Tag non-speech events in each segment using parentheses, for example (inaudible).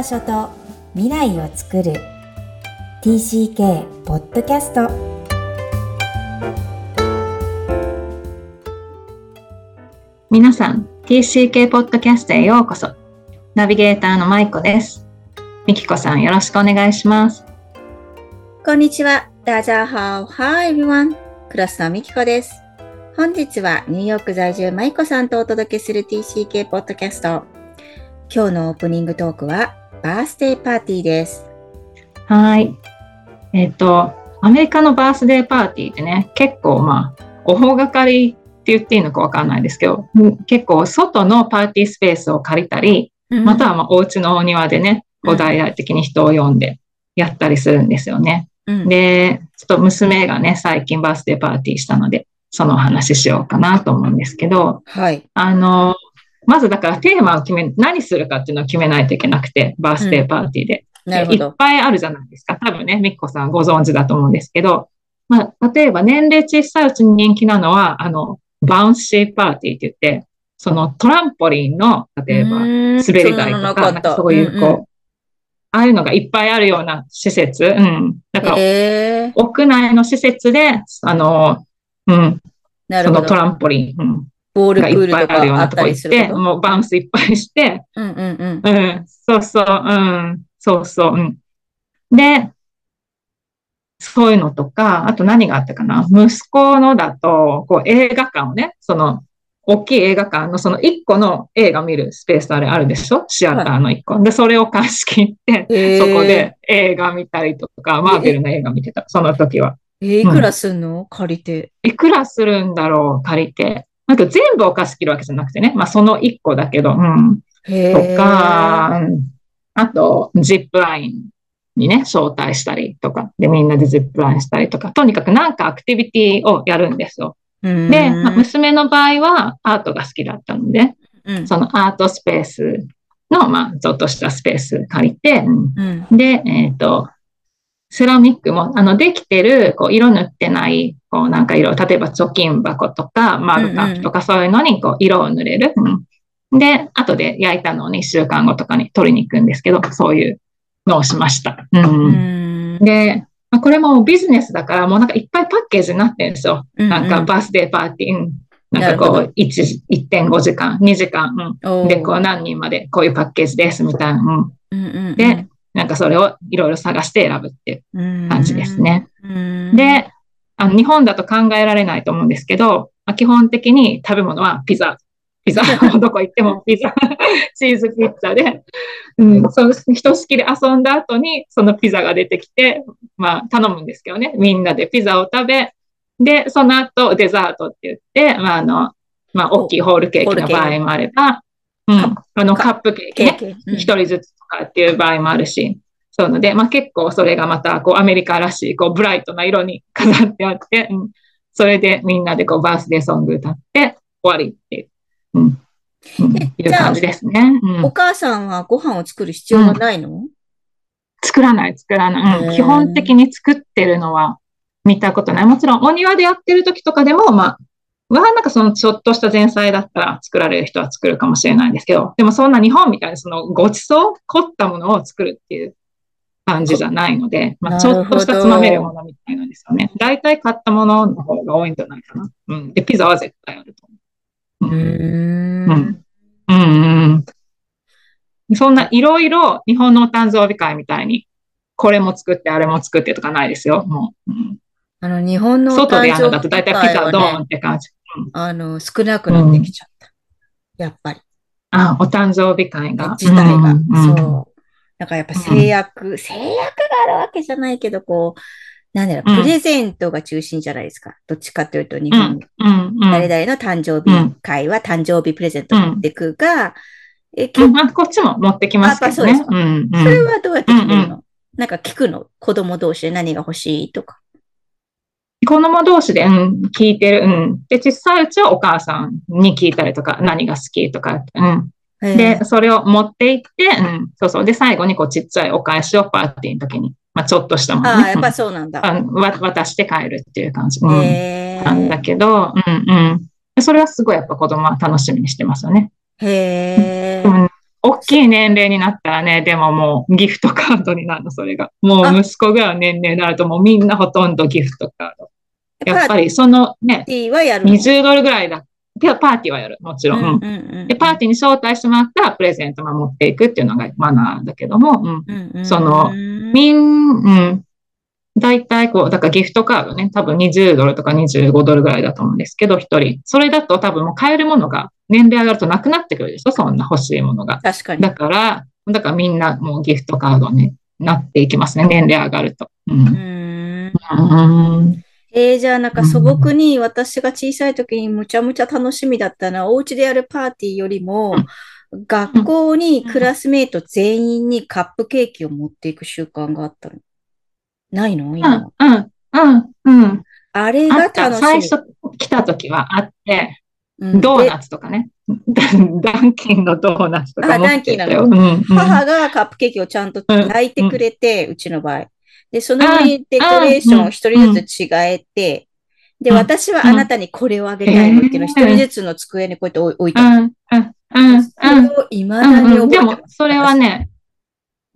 場所と未来を作る TCK ポッドキャスト皆さん TCK ポッドキャストへようこそナビゲーターのまいこですみきこさんよろしくお願いしますこんにちは。大家好。Hi everyone. クラスのみきこです。本日はニューヨーク在住まいこさんとお届けする TCK ポッドキャスト。今日のオープニングトークはバースデーパーティーです。はいえっ、とアメリカのバースデーパーティーってね結構まあ大掛かりって言っていいのかわかんないですけどうん結構外のパーティースペースを借りたりまたはまあお家のお庭でねこう大々的に人を呼んでやったりするんですよね。うん、で、ちょっと娘がね、最近バースデーパーティーしたので、そのお話ししようかなと思うんですけど、はい。あの、まずだからテーマを決め、何するかっていうのを決めないといけなくて、バースデーパーティーで。いっなるほど。ぱいあるじゃないですか。多分ね、みっこさんご存知だと思うんですけど、まあ、例えば年齢小さいうちに人気なのは、あの、バウンシーパーティーって言って、そのトランポリンの、例えば、滑り台とか、なんかそういう、こう、ああいうのがいっぱいあるような施設。うん。だから、えー、屋内の施設で、あの、うん。そのトランポリン、うん、ボールプがいっールとぱいあるようかあったりなとこ行って、すること。もうバウンスいっぱいして、うんうんうん。うん、そうそう、うん、そうそう、うん。で、そういうのとか、あと何があったかな息子のだと、こう映画館をね、その、大きい映画館のその一個の映画見るスペースあれあるでしょ？シアターの一個。で、それを貸し切って、えーそこで映画見たりとか、マーベルの映画見てた、その時は。えーいくらすんの？借りて。いくらするんだろう、借りて。なんか全部を貸し切るわけじゃなくてね。まあその一個だけど、うん。へとか、うんあと、ジップラインにね、招待したりとか、で、みんなでジップラインしたりとか、とにかくなんかアクティビティをやるんですよ。でで、まあ、娘の場合はアートが好きだったので、うん。そのアートスペースの、まあ、ちょっとしたスペース借りて、うん。うん。で、えっ、と、セラミックも、あの、できてる、こう、色塗ってない、こう、なんか色、例えば貯金箱とか、マグカップとか、そういうのに、こう、色を塗れる。うん。で、後で焼いたのをね、一週間後とかに取りに行くんですけど、そういうのをしました。うん。うん。で、まあこれもビジネスだから、もうなんかいっぱいパッケージになってるんですよ。うんなんかバースデーパーティー、うん。なんかこう、1 1.5時間、2時間、うん。で、こう何人までこういうパッケージです、みたいな。うん。うんうんうん。で、なんかそれをいろいろ探して選ぶっていう感じですね。うん。で、あの日本だと考えられないと思うんですけど、まあ基本的に食べ物はピザ。ピザ、(laughs) どこ行ってもピザ、(laughs) チーズピッツァで、うん、そのひとしきり遊んだ後にそのピザが出てきて、まあ頼むんですけどね、みんなでピザを食べ、で、その後デザートって言って、まああの、まあ大きいホールケーキの場合もあれば、うん、あのカップケーキね、ケーキ。一人ずつとかっていう場合もあるし、そうので、まあ結構それがまたこうアメリカらしい、こうブライトな色に飾ってあって、うん、それでみんなでこうバースデーソング歌って終わりっていう、うん、うん、えいう感じですね。うん。お母さんはご飯を作る必要がないの？作らない、作らない、うん。基本的に作ってるのは見たことない。もちろんお庭でやってる時とかでも、まあ、はなんかそのちょっとした前菜だったら作られる人は作るかもしれないんですけど、でもそんな日本みたいにそのごちそう、凝ったものを作るっていう感じじゃないので、まあ、ちょっとしたつまめるものみたいなんですよね。大体買ったものの方が多いんじゃないかな。うん。で、ピザは絶対あると思う。うん。んうん。うんうん。そんないろいろ日本のお誕生日会みたいに、これも作って、あれも作ってとかないですよ。もう。うんあの、日本のお外でやるのだと大体ピザドーンって感じ。あの、少なくなってきちゃった。やっぱり。あ、お誕生日会が。自体が。そう。だからやっぱ制約、制約があるわけじゃないけど、こう、なんだろう、うんプレゼントが中心じゃないですか。どっちかというと、日う本ん、うん、うん。誰々の誕生日会は誕生日プレゼント持ってくが、え、結あこっちも持ってきますけどね。そううん、それうん。はどうやって決めるの、うんなんか聞くの？子供同士で何が欲しいとか。子供同士で、うん、聞いてる。うん。で、小さいうちはお母さんに聞いたりとか、何が好きとか、うん。で、それを持って行って、うん、そうそう。で、最後にこうちっちゃいお返しをパーティーの時に、まあちょっとしたものああ、やっね、ぱそうなんだ。あわ渡して帰るっていう感じ。うん。へなんだけど、うんうん。それはすごいやっぱ子供は楽しみにしてますよね。へえう。ん大きい年齢になったらね、でももうギフトカードになるの、それが。もう息子ぐらいの年齢になるともうみんなほとんどギフトカード。やっぱりそのね、パーティーはやるの？20ドルぐらいだ。で、パーティーはやる。もちろん。うんうんうんで、パーティーに招待してもらったらプレゼントも持っていくっていうのがマナーだけども、うん。うんうんそのみん、うん。大体こう、だからギフトカードね、多分20ドルとか25ドルぐらいだと思うんですけど、一人。それだと多分もう買えるものが年齢上がるとなくなってくるでしょそんな欲しいものが。確かに。だから、だからみんなもうギフトカードになっていきますね。年齢上がると。う。うんんうん。えー、じゃあなんか素朴に私が小さい時にむちゃむちゃ楽しみだったのは、お家でやるパーティーよりも、学校にクラスメイト全員にカップケーキを持っていく習慣があったの。ないの？うん、今。うん、うん、うん。あれが。楽しみ。最初来た時はあって、うんドーナでツとかね。(laughs) ダンキンのドーナツとかあ持ってたよ。ダンキうんうん母がカップケーキをちゃんと焼いてくれて、うちの場合。で、その上にデコレーションを一人ずつ違えて、で、うん私はあなたにこれをあげたいのっていうのを一人ずつの机にこうやって置いてある。うん、うん、うん、それを未だに覚えてます。、もそれはね、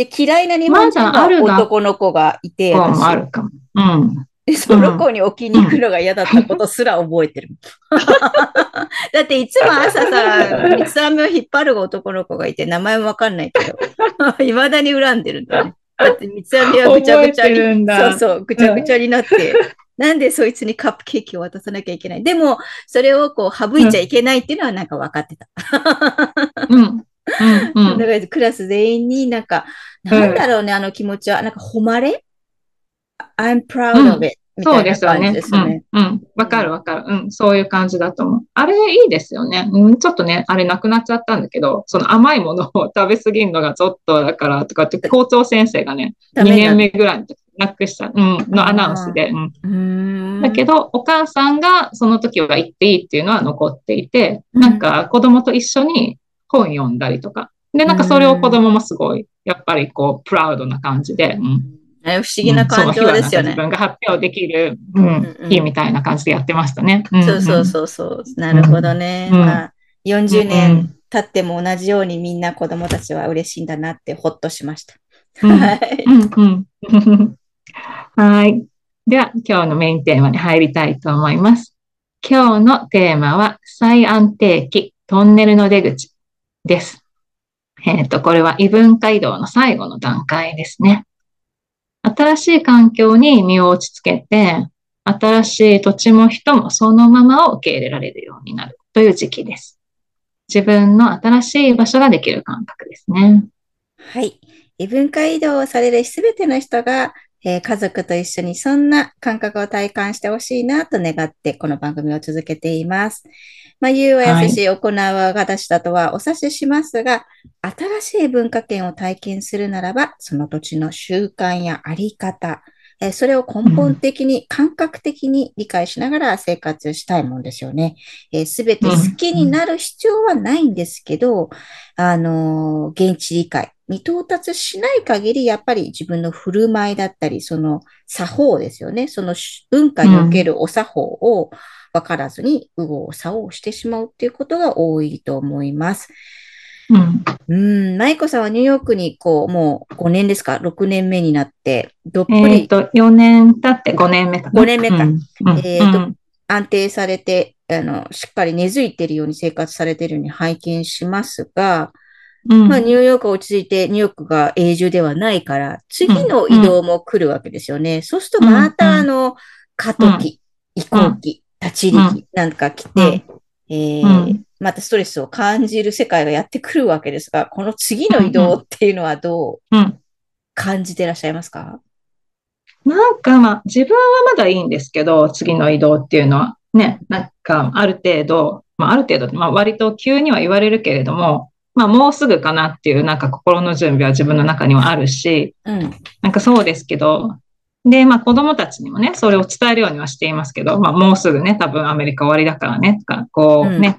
で、嫌いな日本人の男の子がいて、こうもあ私るかも。うん。でその子に置きに行くのが嫌だったことすら覚えてる。(laughs) だっていつも朝さ、三つ編みを引っ張る男の子がいて、名前もわかんないけど、(laughs) 未だに恨んでるんだよね。だって三つ編みはぐちゃぐちゃに、だそうそう、ぐちゃぐちゃになって、なんでそいつにカップケーキを渡さなきゃいけない。でも、それをこう省いちゃいけないっていうのはなんか分かってた。うん。うん。うん。(laughs) だからクラス全員になんか、なんだろうね、あの気持ちは、なんか誉れ ?I'm proud of it、みたそうですよね。うん。うん。わかるわかる。うん。そういう感じだと思う。あれいいですよね。うん。ちょっとね、あれなくなっちゃったんだけど、その甘いものを食べ過ぎるのがちょっとだからとかって (laughs) 校長先生がね、2ダメな年目ぐらいの時なくした、うん、のアナウンスで。うん。だけど、お母さんがその時は行っていいっていうのは残っていて、うんなんか子供と一緒に本読んだりとか。で、なんかそれを子供もすごい、やっぱりこう、プラウドな感じで、うん。ね不思議な感情ですよね自。分が発表できる、うんうんうん日みたいな感じでやってましたね。んそうそうそうそう。なるほどね。うんまあ、40うん年経っても同じようにみんな子供たちは嬉しいんだなってほっとしました。うんはい。(laughs) はい。では、今日のメインテーマに入りたいと思います。今日のテーマは、再安定期、トンネルの出口です。えっ、と、これは異文化移動の最後の段階ですね。新しい環境に身を落ち着けて、新しい土地も人もそのままを受け入れられるようになるという時期です。自分の新しい場所ができる感覚ですね。はい。異文化移動をされるすべての人が、えー家族と一緒にそんな感覚を体感してほしいなと願って、この番組を続けています。まあ、言うは優しい、行うは形だとはお察ししますが、新しい文化圏を体験するならば、その土地の習慣やあり方、えーそれを根本的に、感覚的に理解しながら生活したいもんですよね。すべて好きになる必要はないんですけど、あのー現地理解に到達しない限り、やっぱり自分の振る舞いだったり、その作法ですよね。そのし文化におけるお作法を分からずに、右往左往してしまうっていうことが多いと思います。うん。うん、舞子さんはニューヨークにこう、もう5年ですか ?6 年目になって、どっぷえっ、りと、4年経って5年目かな？5年目かうんうんえーとうん安定されて、あの、しっかり根付いているように生活されているように拝見しますが、うん。まあ、ニューヨークは落ち着いて、ニューヨークが永住ではないから、次の移動も来るわけですよね。そうすると、また、うん。あの、過渡期、移行期、立ち入り期なんか来て、えまたストレスを感じる世界がやってくるわけですが、この次の移動っていうのはどううん。感じてらっしゃいますか？なんかまあ自分はまだいいんですけど、次の移動っていうのは。ね、なんかある程度、まあある程度、まあ割と急には言われるけれども、まあもうすぐかなっていうなんか心の準備は自分の中にはあるし、うん。なんかそうですけど、で、まあ子供たちにもね、それを伝えるようにはしていますけど、まあもうすぐね、多分アメリカ終わりだからね、とか、こうね、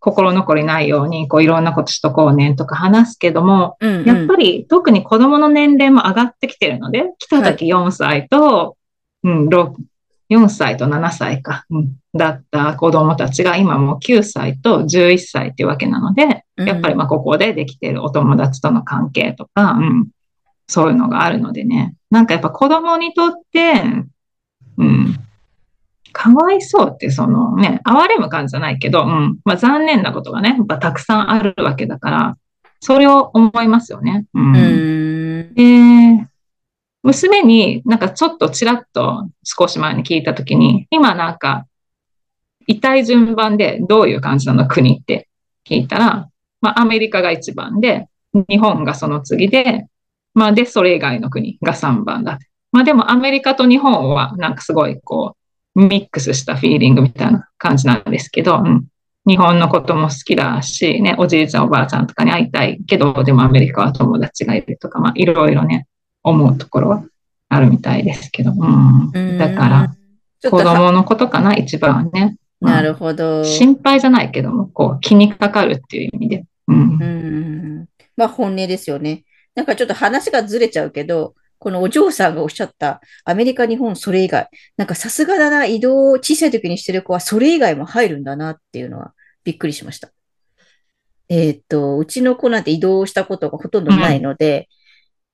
心残りないように、こういろんなことしとこうね、とか話すけども、うん、やっぱり特に子供の年齢も上がってきてるので、来た時4歳と、うん、6 4歳と7歳か、うん、だった子供たちが今もう9歳と11歳っていうわけなので、やっぱりまあここでできてるお友達との関係とか、うん、そういうのがあるのでね、なんかやっぱ子供にとって、うん、かわいそうってそのね、哀れむ感じじゃないけど、うん、まあ残念なことがね、やっぱたくさんあるわけだから、それを思いますよね。うん、うん。で、娘になんかちょっとちらっと少し前に聞いたときに、今なんか、痛い順番でどういう感じなの国って聞いたら、まあアメリカが一番で、日本がその次で、まあで、それ以外の国が3番だ。まあでもアメリカと日本はなんかすごいこう、ミックスしたフィーリングみたいな感じなんですけど、うん、日本のことも好きだし、ね、おじいちゃんおばあちゃんとかに会いたいけど、でもアメリカは友達がいるとか、まあいろいろね、思うところはあるみたいですけど、うん。だから、子供のことかな、一番ね。なるほど。心配じゃないけども、こう、気にかかるっていう意味で。うん。うんまあ、本音ですよね。なんかちょっと話がずれちゃうけど、このお嬢さんがおっしゃったアメリカ、日本、それ以外。なんかさすがだな、移動を小さい時にしてる子はそれ以外も入るんだなっていうのはびっくりしました。えっ、と、うちの子なんて移動したことがほとんどないので、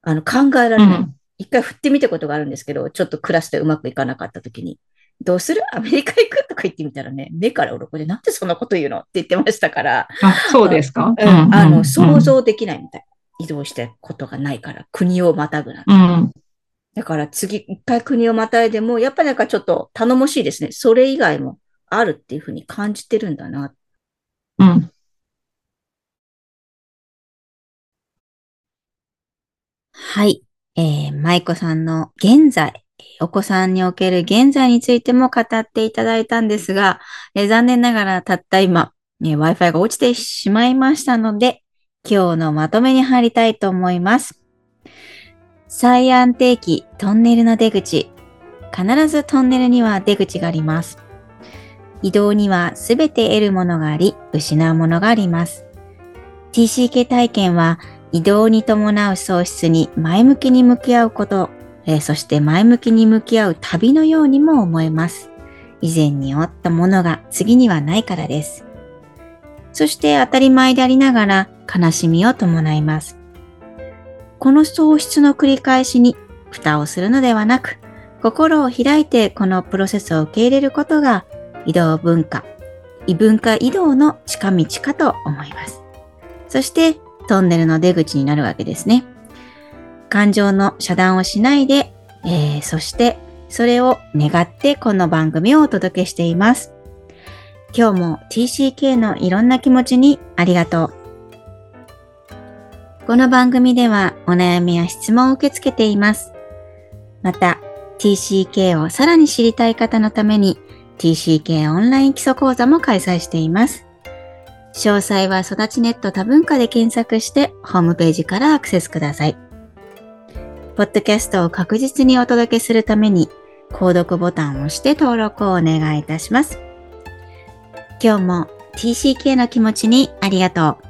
あの、考えられない。うん、一回振ってみたことがあるんですけど、ちょっとクラスでうまくいかなかった時に、どうする？(laughs) アメリカ行く？とか言ってみたらね、目から鱗でなんでそんなこと言うの？って言ってましたから。あ、そうですか？うん、あの、想像できないみたい。移動したことがないから、国をまたぐなんて。うん、だから次、一回国をまたいでも、やっぱりなんかちょっと頼もしいですね。それ以外もあるっていうふうに感じてるんだな。うん。はい。えー、舞子さんの現在、お子さんにおける現在についても語っていただいたんですが、えー、残念ながらたった今、えー、Wi-Fi が落ちてしまいましたので、今日のまとめに入りたいと思います。最安定期トンネルの出口。必ずトンネルには出口があります。移動にはすべて得るものがあり、失うものがあります。TCK 体験は移動に伴う喪失に前向きに向き合うこと、えー、そして前向きに向き合う旅のようにも思えます。以前に負ったものが次にはないからです。そして当たり前でありながら悲しみを伴います。この喪失の繰り返しに蓋をするのではなく、心を開いてこのプロセスを受け入れることが移動文化、異文化移動の近道かと思います。そしてトンネルの出口になるわけですね。感情の遮断をしないで、えー、そしてそれを願ってこの番組をお届けしています。今日も TCK のいろんな気持ちにありがとう。この番組ではお悩みや質問を受け付けています。また TCK をさらに知りたい方のために TCK オンライン基礎講座も開催しています。詳細は育ちネット多文化で検索してホームページからアクセスください。ポッドキャストを確実にお届けするために、購読ボタンを押して登録をお願いいたします。今日も TCK の気持ちにありがとう。